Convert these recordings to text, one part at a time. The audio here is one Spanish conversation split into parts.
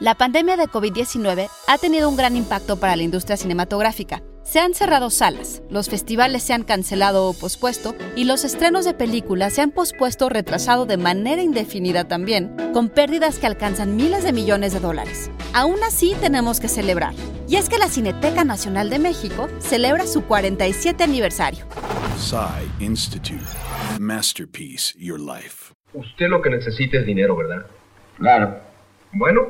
La pandemia de COVID-19 ha tenido un gran impacto para la industria cinematográfica. Se han cerrado salas, los festivales se han cancelado o pospuesto y los estrenos de películas se han pospuesto o retrasado de manera indefinida también, con pérdidas que alcanzan miles de millones de dólares. Aún así tenemos que celebrar. Y es que la Cineteca Nacional de México celebra su 47 aniversario. Institute. Masterpiece Your Life. Usted lo que necesita es dinero, ¿verdad? Claro. Bueno,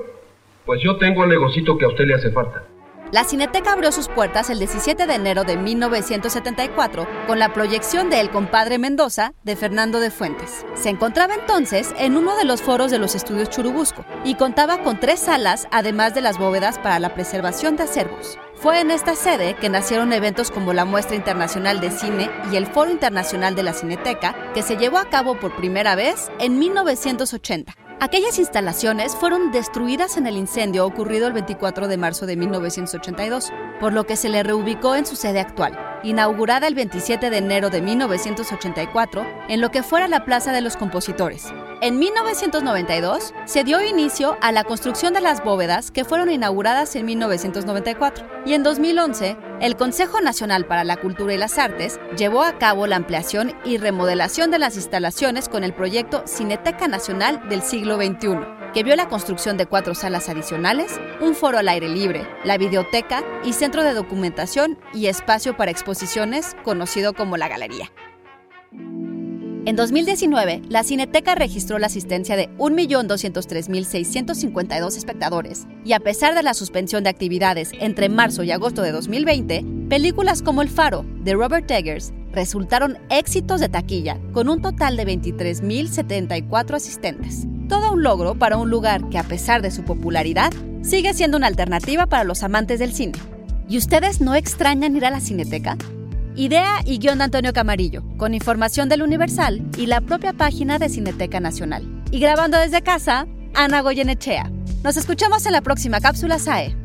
pues yo tengo el negocito que a usted le hace falta. La Cineteca abrió sus puertas el 17 de enero de 1974 con la proyección de El compadre Mendoza de Fernando de Fuentes. Se encontraba entonces en uno de los foros de los estudios Churubusco y contaba con tres salas además de las bóvedas para la preservación de acervos. Fue en esta sede que nacieron eventos como la Muestra Internacional de Cine y el Foro Internacional de la Cineteca, que se llevó a cabo por primera vez en 1980. Aquellas instalaciones fueron destruidas en el incendio ocurrido el 24 de marzo de 1982, por lo que se le reubicó en su sede actual, inaugurada el 27 de enero de 1984 en lo que fuera la Plaza de los Compositores. En 1992 se dio inicio a la construcción de las bóvedas que fueron inauguradas en 1994 y en 2011 el Consejo Nacional para la Cultura y las Artes llevó a cabo la ampliación y remodelación de las instalaciones con el proyecto Cineteca Nacional del siglo XXI, que vio la construcción de cuatro salas adicionales, un foro al aire libre, la videoteca y centro de documentación y espacio para exposiciones conocido como la Galería. En 2019, la Cineteca registró la asistencia de 1.203.652 espectadores, y a pesar de la suspensión de actividades entre marzo y agosto de 2020, películas como El Faro, de Robert Eggers, resultaron éxitos de taquilla, con un total de 23.074 asistentes. Todo un logro para un lugar que, a pesar de su popularidad, sigue siendo una alternativa para los amantes del cine. ¿Y ustedes no extrañan ir a la Cineteca? Idea y guion de Antonio Camarillo, con información del Universal y la propia página de Cineteca Nacional. Y grabando desde casa, Ana Goyenechea. Nos escuchamos en la próxima cápsula SAE.